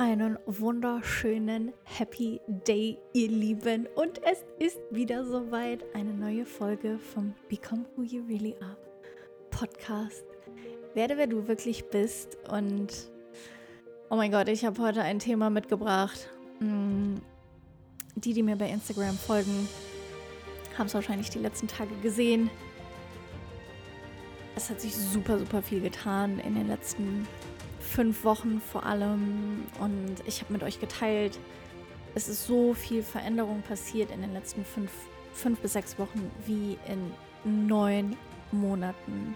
einen wunderschönen Happy Day, ihr Lieben. Und es ist wieder soweit eine neue Folge vom Become Who You Really Are Podcast. Werde, wer du wirklich bist. Und oh mein Gott, ich habe heute ein Thema mitgebracht. Mm, die, die mir bei Instagram folgen, haben es wahrscheinlich die letzten Tage gesehen. Es hat sich super, super viel getan in den letzten fünf Wochen vor allem. Und ich habe mit euch geteilt, es ist so viel Veränderung passiert in den letzten fünf, fünf bis sechs Wochen wie in neun Monaten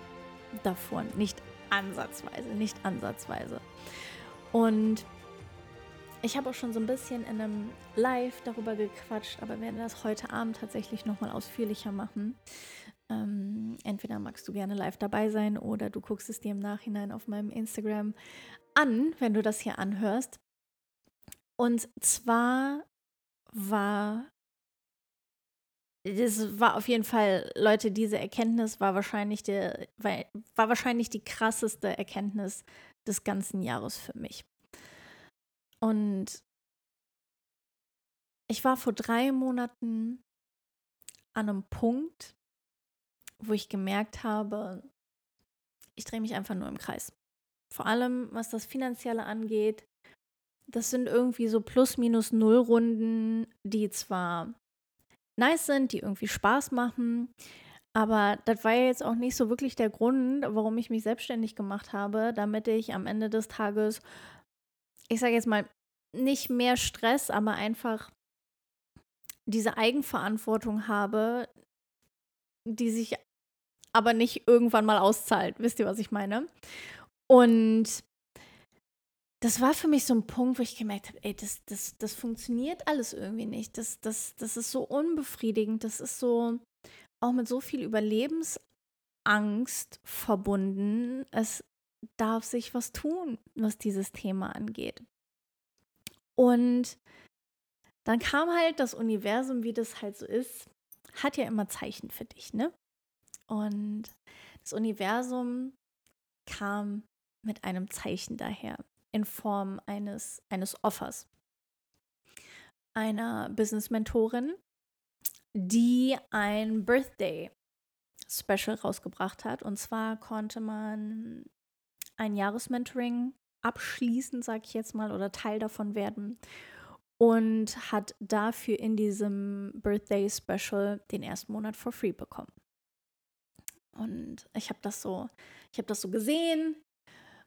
davor. Nicht ansatzweise, nicht ansatzweise. Und ich habe auch schon so ein bisschen in einem Live darüber gequatscht, aber werde das heute Abend tatsächlich nochmal ausführlicher machen. Ähm, entweder magst du gerne live dabei sein oder du guckst es dir im Nachhinein auf meinem Instagram an, wenn du das hier anhörst. Und zwar war das war auf jeden Fall, Leute, diese Erkenntnis war wahrscheinlich, der, war, war wahrscheinlich die krasseste Erkenntnis des ganzen Jahres für mich. Und ich war vor drei Monaten an einem Punkt, wo ich gemerkt habe, ich drehe mich einfach nur im Kreis. Vor allem, was das Finanzielle angeht. Das sind irgendwie so plus minus null Runden, die zwar nice sind, die irgendwie Spaß machen, aber das war ja jetzt auch nicht so wirklich der Grund, warum ich mich selbstständig gemacht habe, damit ich am Ende des Tages, ich sage jetzt mal, nicht mehr Stress, aber einfach diese Eigenverantwortung habe, die sich aber nicht irgendwann mal auszahlt. Wisst ihr, was ich meine? Und das war für mich so ein Punkt, wo ich gemerkt habe, ey, das, das, das funktioniert alles irgendwie nicht. Das, das, das ist so unbefriedigend. Das ist so auch mit so viel Überlebensangst verbunden. Es darf sich was tun, was dieses Thema angeht. Und dann kam halt das Universum, wie das halt so ist, hat ja immer Zeichen für dich, ne? Und das Universum kam mit einem Zeichen daher in Form eines, eines Offers einer Business-Mentorin, die ein Birthday-Special rausgebracht hat. Und zwar konnte man ein Jahresmentoring abschließen, sag ich jetzt mal, oder Teil davon werden. Und hat dafür in diesem Birthday-Special den ersten Monat for free bekommen. Und ich habe das so, ich habe das so gesehen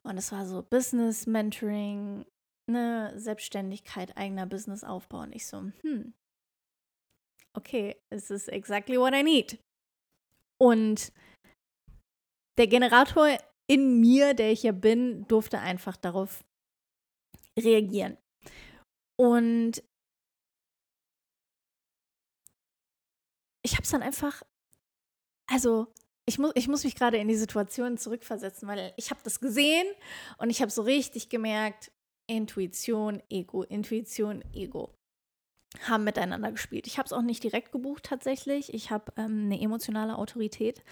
und es war so Business Mentoring, ne, Selbstständigkeit, eigener Business Aufbau und ich so, hm, okay, es ist exactly what I need. Und der Generator in mir, der ich ja bin, durfte einfach darauf reagieren. Und ich habe es dann einfach, also ich muss, ich muss mich gerade in die Situation zurückversetzen, weil ich habe das gesehen und ich habe so richtig gemerkt, Intuition, Ego, Intuition, Ego haben miteinander gespielt. Ich habe es auch nicht direkt gebucht tatsächlich. Ich habe ähm, eine emotionale Autorität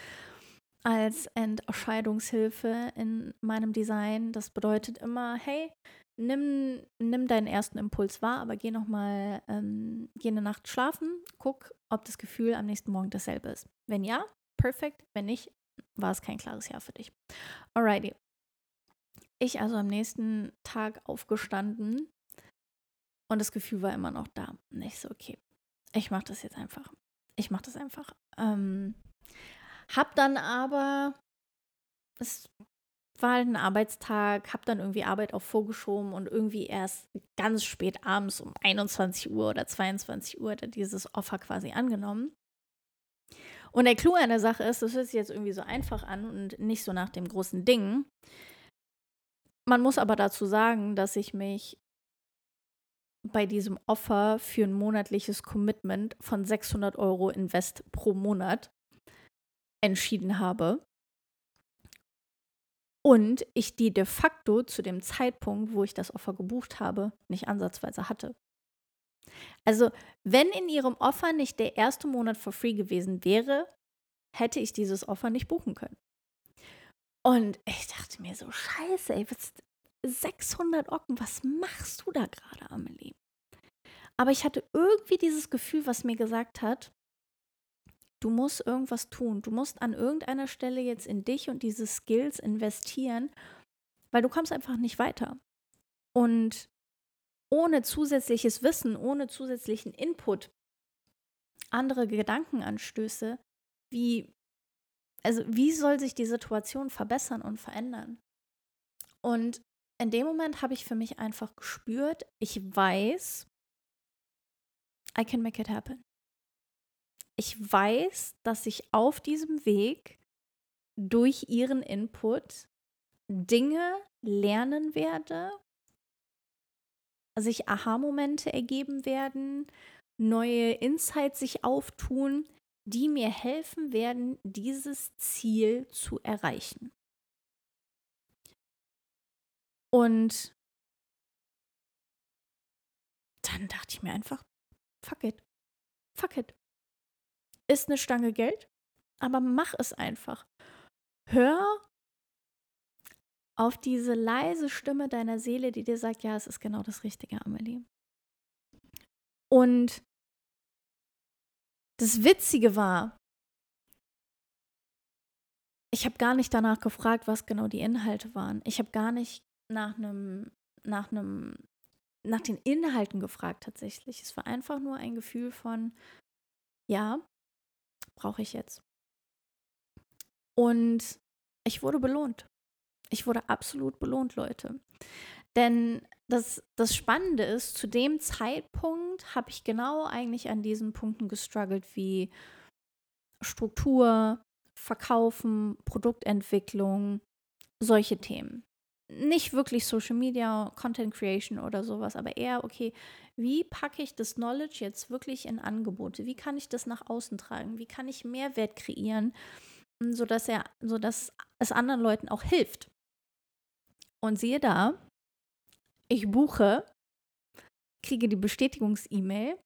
als Entscheidungshilfe in meinem Design. Das bedeutet immer, hey, nimm, nimm deinen ersten Impuls wahr, aber geh nochmal, ähm, geh eine Nacht schlafen, guck, ob das Gefühl am nächsten Morgen dasselbe ist. Wenn ja, perfekt. Wenn nicht, war es kein klares Jahr für dich. Alrighty. Ich also am nächsten Tag aufgestanden und das Gefühl war immer noch da. Und ich so, okay, ich mache das jetzt einfach. Ich mache das einfach. Ähm, hab dann aber, es war halt ein Arbeitstag, hab dann irgendwie Arbeit auch vorgeschoben und irgendwie erst ganz spät abends um 21 Uhr oder 22 Uhr dieses Offer quasi angenommen. Und der Clou an der Sache ist, das hört sich jetzt irgendwie so einfach an und nicht so nach dem großen Ding. Man muss aber dazu sagen, dass ich mich bei diesem Offer für ein monatliches Commitment von 600 Euro Invest pro Monat entschieden habe. Und ich die de facto zu dem Zeitpunkt, wo ich das Offer gebucht habe, nicht ansatzweise hatte. Also, wenn in ihrem Offer nicht der erste Monat for free gewesen wäre, hätte ich dieses Offer nicht buchen können. Und ich dachte mir so, scheiße, ey, was, 600 Ocken, was machst du da gerade, Amelie? Aber ich hatte irgendwie dieses Gefühl, was mir gesagt hat, du musst irgendwas tun. Du musst an irgendeiner Stelle jetzt in dich und diese Skills investieren, weil du kommst einfach nicht weiter. Und ohne zusätzliches Wissen, ohne zusätzlichen Input, andere Gedankenanstöße, wie, also wie soll sich die Situation verbessern und verändern? Und in dem Moment habe ich für mich einfach gespürt, ich weiß, I can make it happen. Ich weiß, dass ich auf diesem Weg durch ihren Input Dinge lernen werde, sich Aha-Momente ergeben werden, neue Insights sich auftun, die mir helfen werden, dieses Ziel zu erreichen. Und dann dachte ich mir einfach, fuck it, fuck it. Ist eine Stange Geld, aber mach es einfach. Hör auf diese leise Stimme deiner Seele, die dir sagt, ja, es ist genau das Richtige, Amelie. Und das Witzige war, ich habe gar nicht danach gefragt, was genau die Inhalte waren. Ich habe gar nicht nach einem, nach einem, nach den Inhalten gefragt tatsächlich. Es war einfach nur ein Gefühl von, ja, brauche ich jetzt. Und ich wurde belohnt. Ich wurde absolut belohnt, Leute. Denn das, das Spannende ist, zu dem Zeitpunkt habe ich genau eigentlich an diesen Punkten gestruggelt wie Struktur, Verkaufen, Produktentwicklung, solche Themen. Nicht wirklich Social Media, Content Creation oder sowas, aber eher, okay, wie packe ich das Knowledge jetzt wirklich in Angebote? Wie kann ich das nach außen tragen? Wie kann ich Mehrwert kreieren, sodass, er, sodass es anderen Leuten auch hilft? Und siehe da, ich buche, kriege die Bestätigungs-E-Mail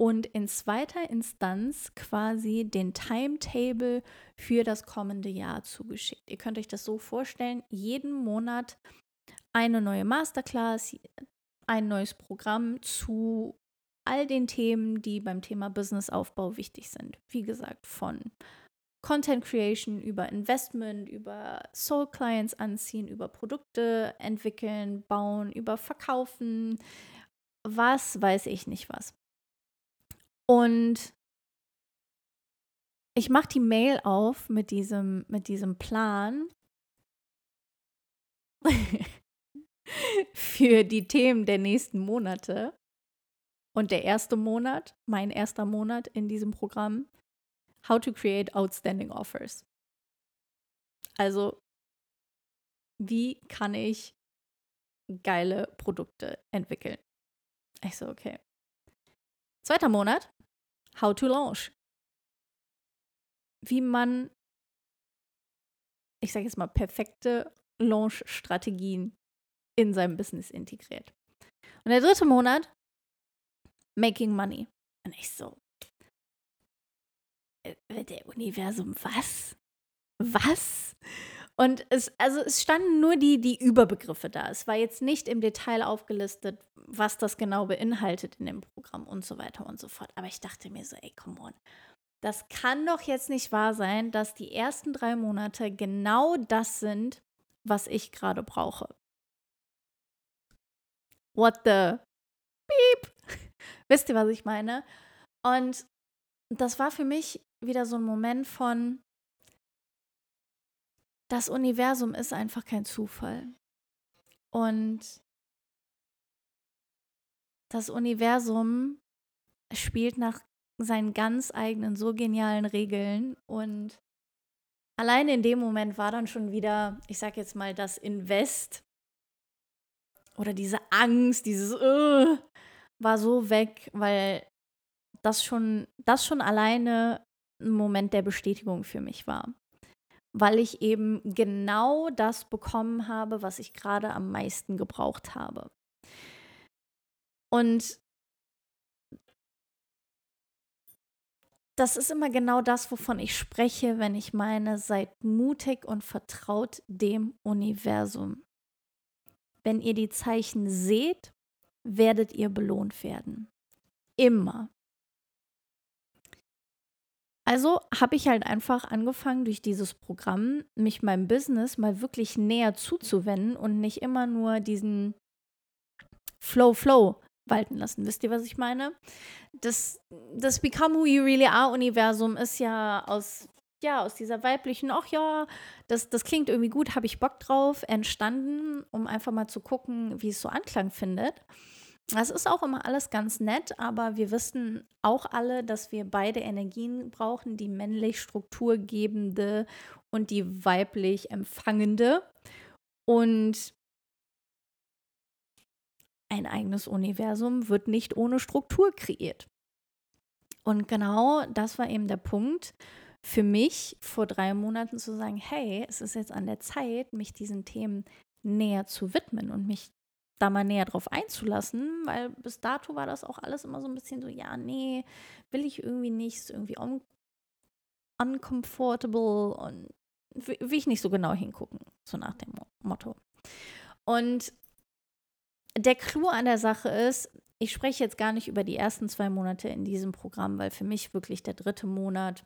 und in zweiter Instanz quasi den Timetable für das kommende Jahr zugeschickt. Ihr könnt euch das so vorstellen, jeden Monat eine neue Masterclass, ein neues Programm zu all den Themen, die beim Thema Businessaufbau wichtig sind. Wie gesagt, von Content Creation, über Investment, über Soul Clients anziehen, über Produkte entwickeln, bauen, über Verkaufen, was weiß ich nicht was. Und ich mache die Mail auf mit diesem, mit diesem Plan für die Themen der nächsten Monate. Und der erste Monat, mein erster Monat in diesem Programm, How to Create Outstanding Offers. Also, wie kann ich geile Produkte entwickeln? Ich so, okay. Zweiter Monat, How to Launch. Wie man, ich sage jetzt mal, perfekte Launch-Strategien in seinem Business integriert. Und der dritte Monat, Making Money. Und ich so, der Universum, was? Was? Und es, also es standen nur die, die Überbegriffe da. Es war jetzt nicht im Detail aufgelistet, was das genau beinhaltet in dem Programm und so weiter und so fort. Aber ich dachte mir so, ey, come on. Das kann doch jetzt nicht wahr sein, dass die ersten drei Monate genau das sind, was ich gerade brauche. What the beep? Wisst ihr, was ich meine? Und das war für mich wieder so ein Moment von, das Universum ist einfach kein Zufall. Und das Universum spielt nach seinen ganz eigenen, so genialen Regeln. Und allein in dem Moment war dann schon wieder, ich sag jetzt mal, das Invest oder diese Angst, dieses uh, war so weg, weil das schon, das schon alleine ein Moment der Bestätigung für mich war. Weil ich eben genau das bekommen habe, was ich gerade am meisten gebraucht habe. Und das ist immer genau das, wovon ich spreche, wenn ich meine, seid mutig und vertraut dem Universum. wenn ihr die Zeichen seht, werdet ihr belohnt werden. Immer. Also habe ich halt einfach angefangen, durch dieses Programm mich meinem Business mal wirklich näher zuzuwenden und nicht immer nur diesen Flow, Flow walten lassen. Wisst ihr, was ich meine? Das, das Become Who You Really Are Universum ist ja aus, ja, aus dieser weiblichen, ach ja, das, das klingt irgendwie gut, habe ich Bock drauf, entstanden, um einfach mal zu gucken, wie es so Anklang findet. Das ist auch immer alles ganz nett, aber wir wissen auch alle, dass wir beide Energien brauchen, die männlich strukturgebende und die weiblich empfangende. Und ein eigenes Universum wird nicht ohne Struktur kreiert. Und genau das war eben der Punkt für mich vor drei Monaten zu sagen, hey, es ist jetzt an der Zeit, mich diesen Themen näher zu widmen und mich da mal näher drauf einzulassen, weil bis dato war das auch alles immer so ein bisschen so, ja, nee, will ich irgendwie nicht, ist irgendwie un uncomfortable und will ich nicht so genau hingucken, so nach dem Motto. Und der Clou an der Sache ist, ich spreche jetzt gar nicht über die ersten zwei Monate in diesem Programm, weil für mich wirklich der dritte Monat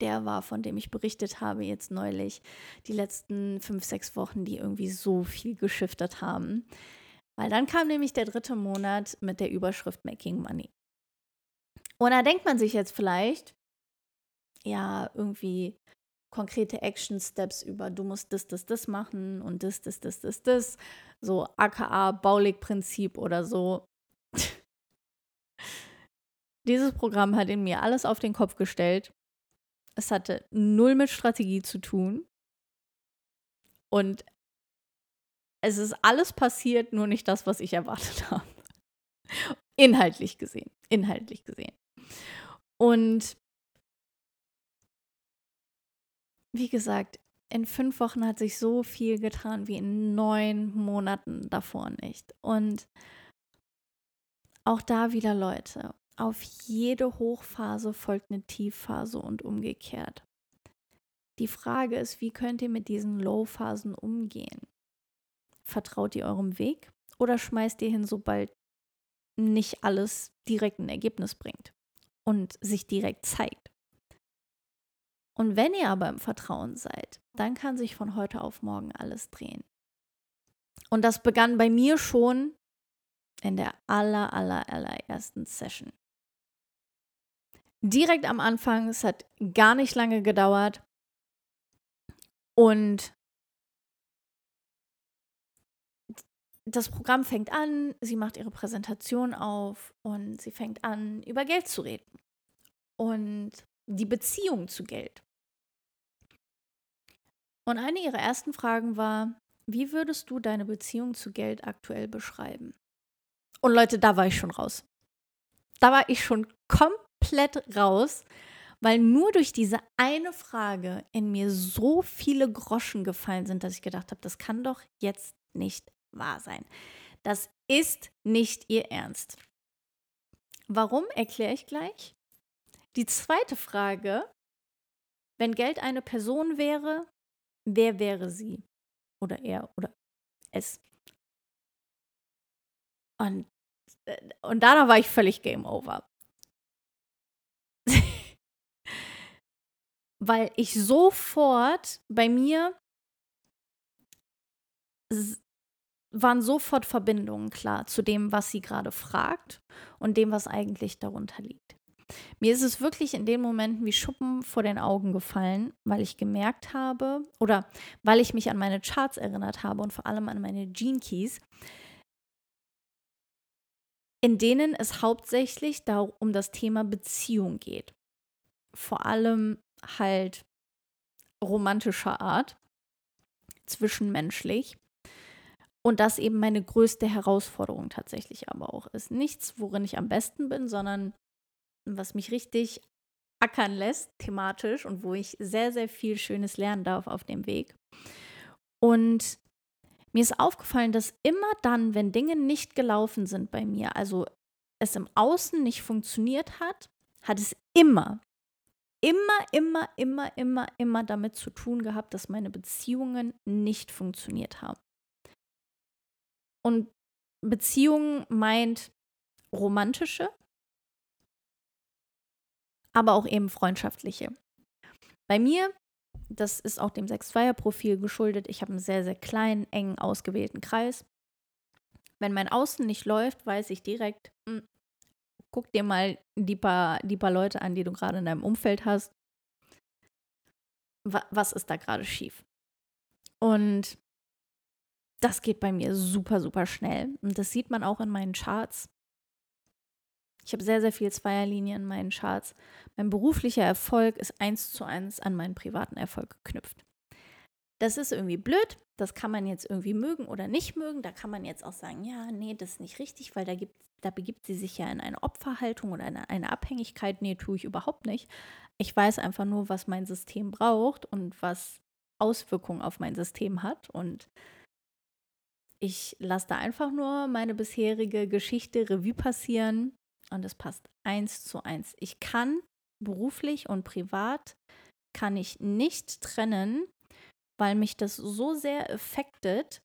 der war, von dem ich berichtet habe jetzt neulich, die letzten fünf, sechs Wochen, die irgendwie so viel geschiftet haben. Weil dann kam nämlich der dritte Monat mit der Überschrift Making Money. Und da denkt man sich jetzt vielleicht, ja, irgendwie konkrete Action Steps über, du musst das, das, das machen und das, das, das, das, das. So aka Baulig-Prinzip oder so. Dieses Programm hat in mir alles auf den Kopf gestellt. Es hatte null mit Strategie zu tun. Und es ist alles passiert, nur nicht das, was ich erwartet habe. Inhaltlich gesehen. Inhaltlich gesehen. Und wie gesagt, in fünf Wochen hat sich so viel getan wie in neun Monaten davor nicht. Und auch da wieder Leute, auf jede Hochphase folgt eine Tiefphase und umgekehrt. Die Frage ist, wie könnt ihr mit diesen Low-Phasen umgehen? Vertraut ihr eurem Weg oder schmeißt ihr hin, sobald nicht alles direkt ein Ergebnis bringt und sich direkt zeigt? Und wenn ihr aber im Vertrauen seid, dann kann sich von heute auf morgen alles drehen. Und das begann bei mir schon in der aller, aller, allerersten Session. Direkt am Anfang, es hat gar nicht lange gedauert. Und das Programm fängt an, sie macht ihre Präsentation auf und sie fängt an, über Geld zu reden. Und die Beziehung zu Geld. Und eine ihrer ersten Fragen war, wie würdest du deine Beziehung zu Geld aktuell beschreiben? Und Leute, da war ich schon raus. Da war ich schon komplett raus, weil nur durch diese eine Frage in mir so viele Groschen gefallen sind, dass ich gedacht habe, das kann doch jetzt nicht wahr sein. Das ist nicht ihr Ernst. Warum, erkläre ich gleich. Die zweite Frage, wenn Geld eine Person wäre, wer wäre sie? Oder er oder es. Und, äh, und danach war ich völlig Game Over. Weil ich sofort bei mir waren sofort Verbindungen klar zu dem, was sie gerade fragt und dem, was eigentlich darunter liegt. Mir ist es wirklich in den Momenten wie Schuppen vor den Augen gefallen, weil ich gemerkt habe oder weil ich mich an meine Charts erinnert habe und vor allem an meine Gene Keys, in denen es hauptsächlich um das Thema Beziehung geht. Vor allem halt romantischer Art, zwischenmenschlich. Und das eben meine größte Herausforderung tatsächlich aber auch ist. Nichts, worin ich am besten bin, sondern was mich richtig ackern lässt, thematisch und wo ich sehr, sehr viel Schönes lernen darf auf dem Weg. Und mir ist aufgefallen, dass immer dann, wenn Dinge nicht gelaufen sind bei mir, also es im Außen nicht funktioniert hat, hat es immer, immer, immer, immer, immer, immer damit zu tun gehabt, dass meine Beziehungen nicht funktioniert haben. Und Beziehung meint romantische, aber auch eben freundschaftliche. Bei mir, das ist auch dem Sechs-Zweier-Profil geschuldet, ich habe einen sehr, sehr kleinen, engen, ausgewählten Kreis. Wenn mein Außen nicht läuft, weiß ich direkt, mh, hm, guck dir mal die paar, die paar Leute an, die du gerade in deinem Umfeld hast. Was ist da gerade schief? Und das geht bei mir super, super schnell. Und das sieht man auch in meinen Charts. Ich habe sehr, sehr viel Zweierlinien in meinen Charts. Mein beruflicher Erfolg ist eins zu eins an meinen privaten Erfolg geknüpft. Das ist irgendwie blöd. Das kann man jetzt irgendwie mögen oder nicht mögen. Da kann man jetzt auch sagen, ja, nee, das ist nicht richtig, weil da, gibt, da begibt sie sich ja in eine Opferhaltung oder eine, eine Abhängigkeit. Nee, tue ich überhaupt nicht. Ich weiß einfach nur, was mein System braucht und was Auswirkungen auf mein System hat. Und ich lasse da einfach nur meine bisherige Geschichte Revue passieren und es passt eins zu eins. Ich kann beruflich und privat kann ich nicht trennen, weil mich das so sehr affected,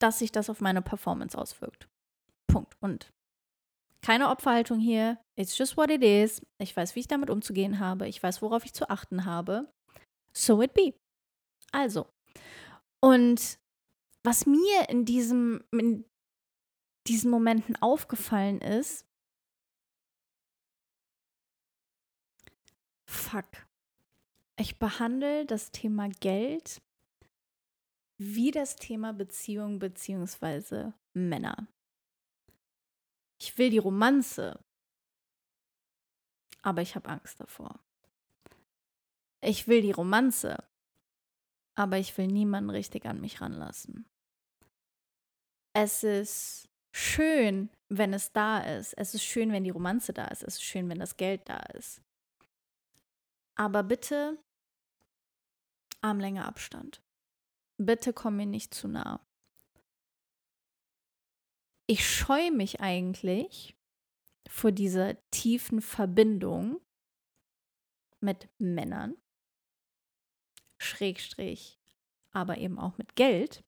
dass sich das auf meine Performance auswirkt. Punkt. Und keine Opferhaltung hier. It's just what it is. Ich weiß, wie ich damit umzugehen habe. Ich weiß, worauf ich zu achten habe. So it be. Also. Und was mir in diesem, in diesen Momenten aufgefallen ist, fuck, ich behandle das Thema Geld wie das Thema Beziehung bzw. Männer. Ich will die Romanze, aber ich habe Angst davor. Ich will die Romanze, aber ich will niemanden richtig an mich ranlassen. Es ist schön, wenn es da ist. Es ist schön, wenn die Romanze da ist. Es ist schön, wenn das Geld da ist. Aber bitte Armlänge Abstand. Bitte komm mir nicht zu nah. Ich scheue mich eigentlich vor dieser tiefen Verbindung mit Männern, Schrägstrich, aber eben auch mit Geld.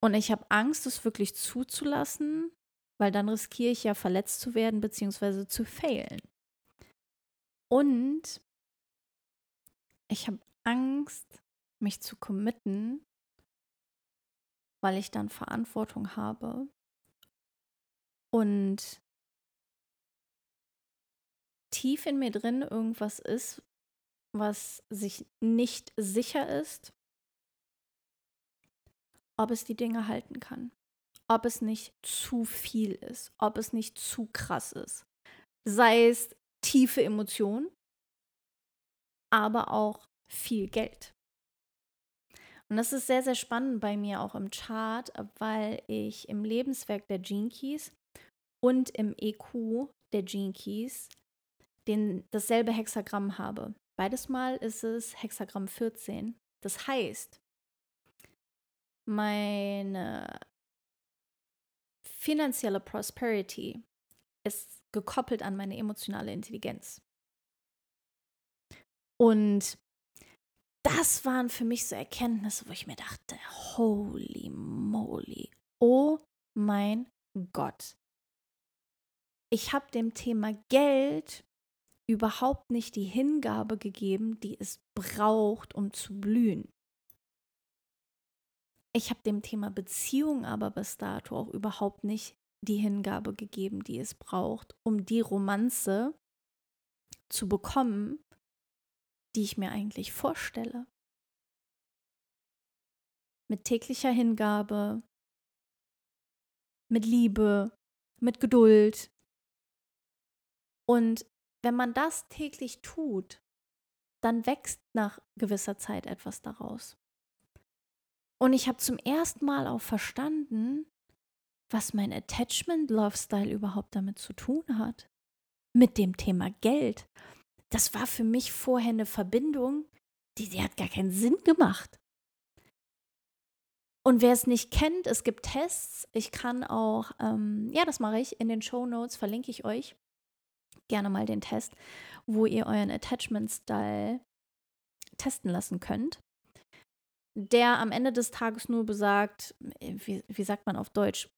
Und ich habe Angst, es wirklich zuzulassen, weil dann riskiere ich ja verletzt zu werden bzw. zu failen. Und ich habe Angst, mich zu committen, weil ich dann Verantwortung habe und tief in mir drin irgendwas ist, was sich nicht sicher ist, ob es die Dinge halten kann, ob es nicht zu viel ist, ob es nicht zu krass ist. Sei es tiefe Emotionen, aber auch viel Geld. Und das ist sehr, sehr spannend bei mir auch im Chart, weil ich im Lebenswerk der Gene und im EQ der Gene Keys den, dasselbe Hexagramm habe. Beides Mal ist es Hexagramm 14. Das heißt, meine finanzielle Prosperity ist gekoppelt an meine emotionale Intelligenz. Und das waren für mich so Erkenntnisse, wo ich mir dachte, holy moly, oh mein Gott. Ich habe dem Thema Geld überhaupt nicht die Hingabe gegeben, die es braucht, um zu blühen. Ich habe dem Thema Beziehung aber bis dato auch überhaupt nicht die Hingabe gegeben, die es braucht, um die Romanze zu bekommen, die ich mir eigentlich vorstelle. Mit täglicher Hingabe, mit Liebe, mit Geduld. Und wenn man das täglich tut, dann wächst nach gewisser Zeit etwas daraus. Und ich habe zum ersten Mal auch verstanden, was mein Attachment Love Style überhaupt damit zu tun hat. Mit dem Thema Geld. Das war für mich vorher eine Verbindung, die, die hat gar keinen Sinn gemacht. Und wer es nicht kennt, es gibt Tests. Ich kann auch, ähm, ja, das mache ich in den Show Notes, verlinke ich euch gerne mal den Test, wo ihr euren Attachment Style testen lassen könnt. der am Ende des Tages nur besagt, äh, wie, wie sagt man auf Deutsch,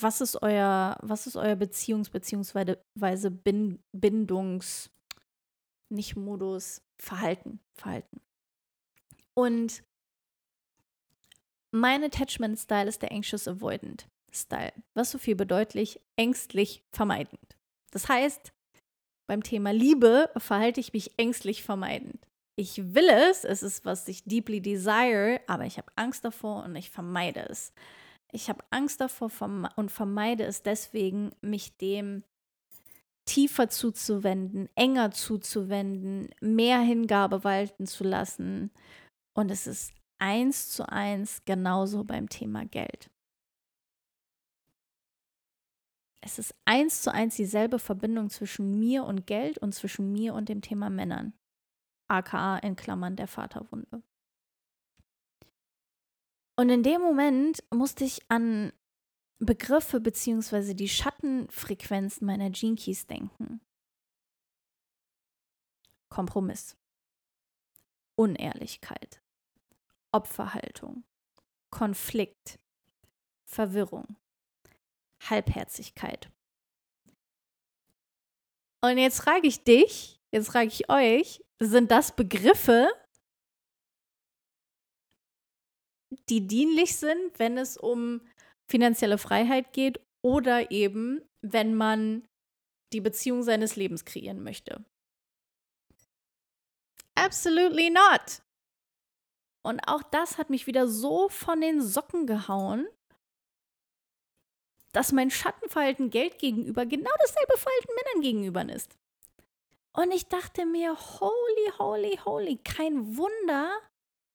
was ist euer, was ist euer Beziehungs- bzw. Bindungs, nicht Modus, Verhalten, Verhalten. Und mein Attachment Style ist der Anxious Avoidant Style, was so viel bedeutet, ängstlich vermeidend. Das heißt, beim Thema Liebe verhalte ich mich ängstlich vermeidend. Ich will es, es ist, was ich deeply desire, aber ich habe Angst davor und ich vermeide es. Ich habe Angst davor und vermeide es deswegen, mich dem tiefer zuzuwenden, enger zuzuwenden, mehr Hingabe walten zu lassen. Und es ist eins zu eins genauso beim Thema Geld. Es ist eins zu eins dieselbe Verbindung zwischen mir und Geld und zwischen mir und dem Thema Männern. AKA in Klammern der Vaterwunde. Und in dem Moment musste ich an Begriffe bzw. die Schattenfrequenzen meiner Gene denken. Kompromiss, Unehrlichkeit, Opferhaltung, Konflikt, Verwirrung, Halbherzigkeit. Und jetzt frage ich dich, jetzt frage ich euch, sind das Begriffe, die dienlich sind, wenn es um finanzielle Freiheit geht oder eben, wenn man die Beziehung seines Lebens kreieren möchte. Absolutely not. Und auch das hat mich wieder so von den Socken gehauen, dass mein Schattenverhalten Geld gegenüber genau dasselbe Verhalten Männern gegenüber ist. Und ich dachte mir, holy, holy, holy, kein Wunder,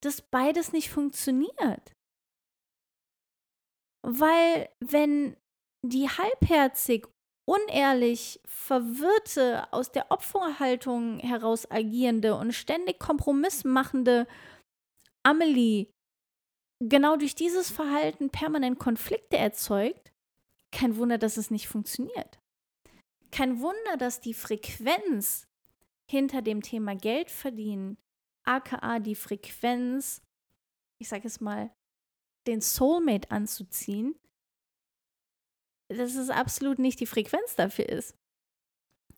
dass beides nicht funktioniert. Weil wenn die halbherzig, unehrlich, verwirrte, aus der Opferhaltung heraus agierende und ständig Kompromiss machende Amelie genau durch dieses Verhalten permanent Konflikte erzeugt, kein Wunder, dass es nicht funktioniert. Kein Wunder, dass die Frequenz hinter dem Thema Geld verdienen, aka die Frequenz, ich sage es mal, den Soulmate anzuziehen, dass es absolut nicht die Frequenz dafür ist.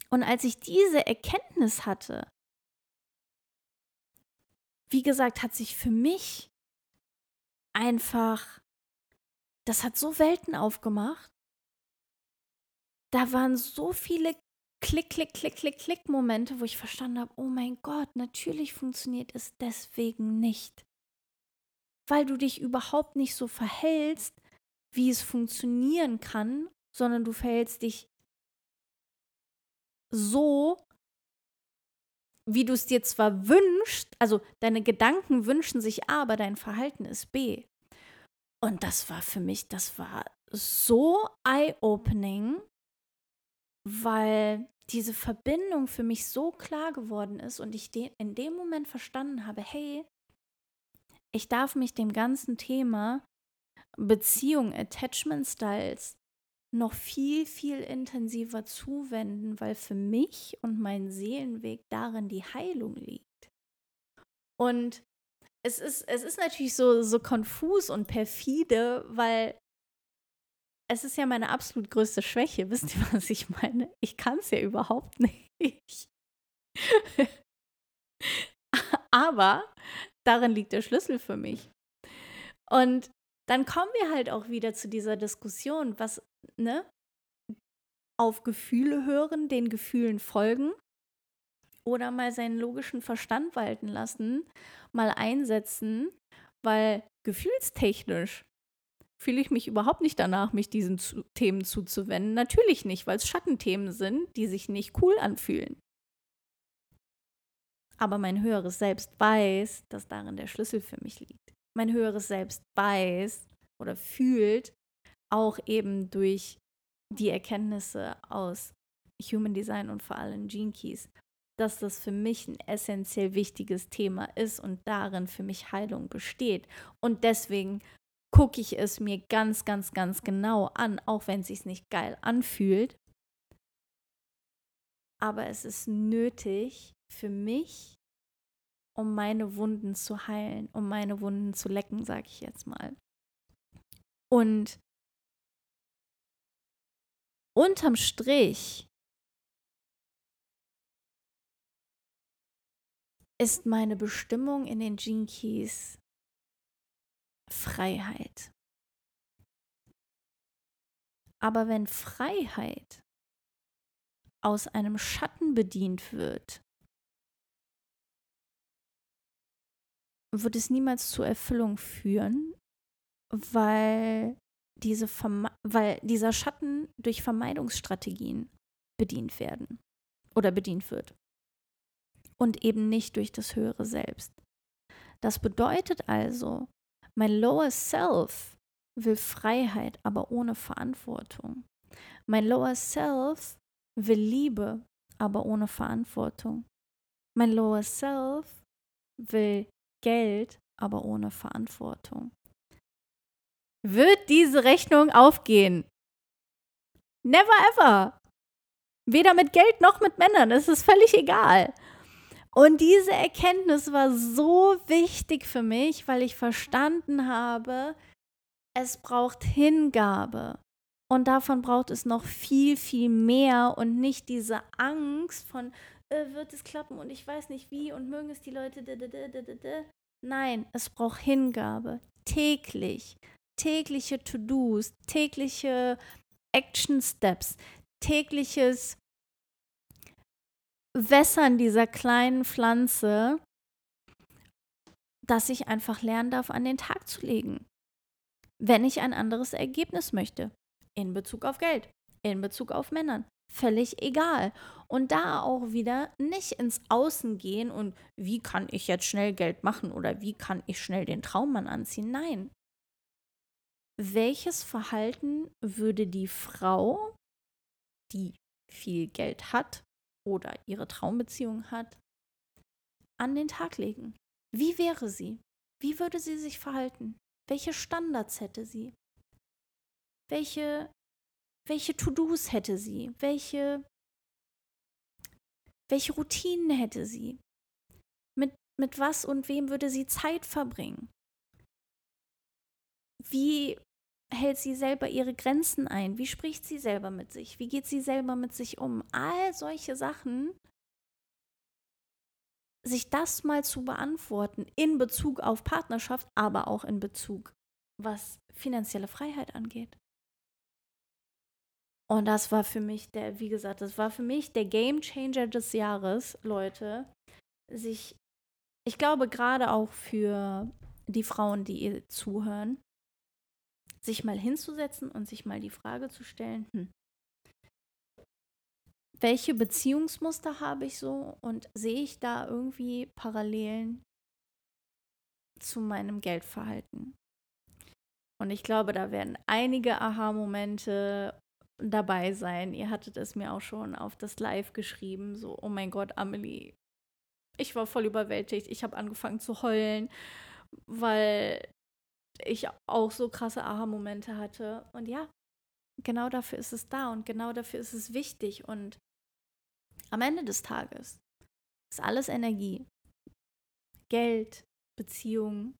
Und als ich diese Erkenntnis hatte, wie gesagt, hat sich für mich einfach, das hat so Welten aufgemacht. Da waren so viele Klick, Klick, Klick, Klick, Klick Momente, wo ich verstanden habe, oh mein Gott, natürlich funktioniert es deswegen nicht weil du dich überhaupt nicht so verhältst, wie es funktionieren kann, sondern du verhältst dich so, wie du es dir zwar wünschst, also deine Gedanken wünschen sich A, aber dein Verhalten ist B. Und das war für mich, das war so eye-opening, weil diese Verbindung für mich so klar geworden ist und ich in dem Moment verstanden habe, hey, ich darf mich dem ganzen Thema Beziehung, Attachment Styles noch viel, viel intensiver zuwenden, weil für mich und mein Seelenweg darin die Heilung liegt. Und es ist, es ist natürlich so, so konfus und perfide, weil es ist ja meine absolut größte Schwäche. Wisst ihr, was ich meine? Ich kann es ja überhaupt nicht. Aber darin liegt der Schlüssel für mich. Und dann kommen wir halt auch wieder zu dieser Diskussion, was, ne? Auf Gefühle hören, den Gefühlen folgen oder mal seinen logischen Verstand walten lassen, mal einsetzen, weil gefühlstechnisch fühle ich mich überhaupt nicht danach, mich diesen zu Themen zuzuwenden. Natürlich nicht, weil es Schattenthemen sind, die sich nicht cool anfühlen. Aber mein höheres Selbst weiß, dass darin der Schlüssel für mich liegt. Mein höheres Selbst weiß oder fühlt auch eben durch die Erkenntnisse aus Human Design und vor allem Gene Keys, dass das für mich ein essentiell wichtiges Thema ist und darin für mich Heilung besteht. Und deswegen gucke ich es mir ganz, ganz, ganz genau an, auch wenn es sich nicht geil anfühlt. Aber es ist nötig, für mich um meine Wunden zu heilen, um meine Wunden zu lecken, sage ich jetzt mal. Und unterm Strich ist meine Bestimmung in den Gene Freiheit. Aber wenn Freiheit aus einem Schatten bedient wird, wird es niemals zur Erfüllung führen, weil, diese weil dieser Schatten durch Vermeidungsstrategien bedient werden oder bedient wird und eben nicht durch das höhere Selbst. Das bedeutet also, mein Lower Self will Freiheit, aber ohne Verantwortung. Mein Lower Self will Liebe, aber ohne Verantwortung. Mein Lower Self will Geld, aber ohne Verantwortung. Wird diese Rechnung aufgehen? Never ever. Weder mit Geld noch mit Männern. Es ist völlig egal. Und diese Erkenntnis war so wichtig für mich, weil ich verstanden habe, es braucht Hingabe. Und davon braucht es noch viel, viel mehr und nicht diese Angst von, äh, wird es klappen und ich weiß nicht wie und mögen es die Leute. Nein, es braucht Hingabe. Täglich. Tägliche To-Dos, tägliche Action Steps, tägliches Wässern dieser kleinen Pflanze, dass ich einfach lernen darf, an den Tag zu legen, wenn ich ein anderes Ergebnis möchte in Bezug auf Geld, in Bezug auf Männern. Völlig egal. Und da auch wieder nicht ins Außen gehen und wie kann ich jetzt schnell Geld machen oder wie kann ich schnell den Traummann anziehen. Nein. Welches Verhalten würde die Frau, die viel Geld hat oder ihre Traumbeziehung hat, an den Tag legen? Wie wäre sie? Wie würde sie sich verhalten? Welche Standards hätte sie? welche, welche To-Dos hätte sie, welche, welche Routinen hätte sie, mit, mit was und wem würde sie Zeit verbringen, wie hält sie selber ihre Grenzen ein, wie spricht sie selber mit sich, wie geht sie selber mit sich um, all solche Sachen sich das mal zu beantworten in Bezug auf Partnerschaft, aber auch in Bezug, was finanzielle Freiheit angeht. Und das war für mich der, wie gesagt, das war für mich der Game Changer des Jahres, Leute. Sich, ich glaube gerade auch für die Frauen, die ihr zuhören, sich mal hinzusetzen und sich mal die Frage zu stellen, hm, welche Beziehungsmuster habe ich so und sehe ich da irgendwie Parallelen zu meinem Geldverhalten? Und ich glaube, da werden einige Aha-Momente dabei sein. Ihr hattet es mir auch schon auf das Live geschrieben, so, oh mein Gott, Amelie, ich war voll überwältigt. Ich habe angefangen zu heulen, weil ich auch so krasse Aha-Momente hatte. Und ja, genau dafür ist es da und genau dafür ist es wichtig. Und am Ende des Tages ist alles Energie. Geld, Beziehungen.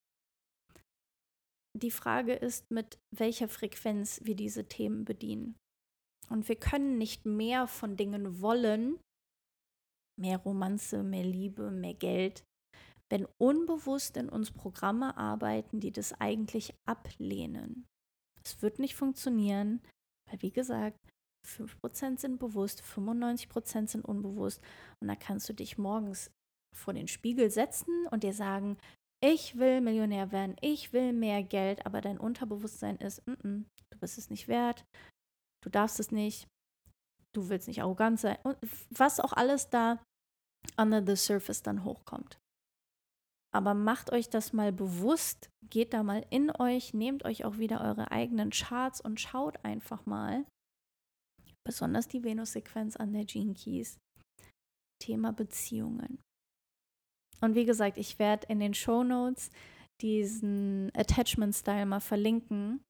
Die Frage ist, mit welcher Frequenz wir diese Themen bedienen. Und wir können nicht mehr von Dingen wollen, mehr Romanze, mehr Liebe, mehr Geld, wenn unbewusst in uns Programme arbeiten, die das eigentlich ablehnen. Es wird nicht funktionieren, weil wie gesagt, 5% sind bewusst, 95% sind unbewusst. Und da kannst du dich morgens vor den Spiegel setzen und dir sagen, ich will Millionär werden, ich will mehr Geld, aber dein Unterbewusstsein ist, mm -mm, du bist es nicht wert, du darfst es nicht, du willst nicht arrogant sein und was auch alles da under the surface dann hochkommt. Aber macht euch das mal bewusst, geht da mal in euch, nehmt euch auch wieder eure eigenen Charts und schaut einfach mal, besonders die Venus-Sequenz an der Gene Keys, Thema Beziehungen. Und wie gesagt, ich werde in den Show Notes diesen Attachment-Style mal verlinken.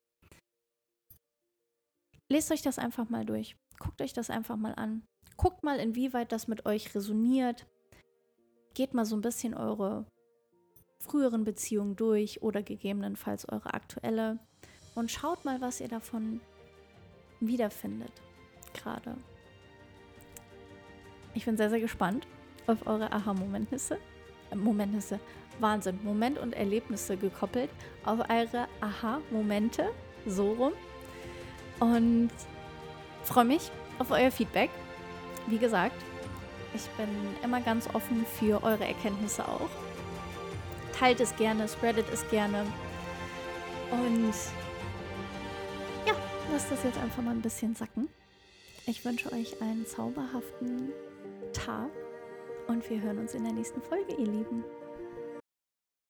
Lest euch das einfach mal durch. Guckt euch das einfach mal an. Guckt mal, inwieweit das mit euch resoniert. Geht mal so ein bisschen eure früheren Beziehungen durch oder gegebenenfalls eure aktuelle und schaut mal, was ihr davon wiederfindet gerade. Ich bin sehr, sehr gespannt auf eure Aha-Momentnisse. Momentnisse. Wahnsinn. Moment und Erlebnisse gekoppelt auf eure Aha-Momente. So rum. Und freue mich auf euer Feedback. Wie gesagt, ich bin immer ganz offen für eure Erkenntnisse auch. Teilt es gerne, spreadet es gerne. Und ja, lasst das jetzt einfach mal ein bisschen sacken. Ich wünsche euch einen zauberhaften Tag und wir hören uns in der nächsten Folge, ihr Lieben.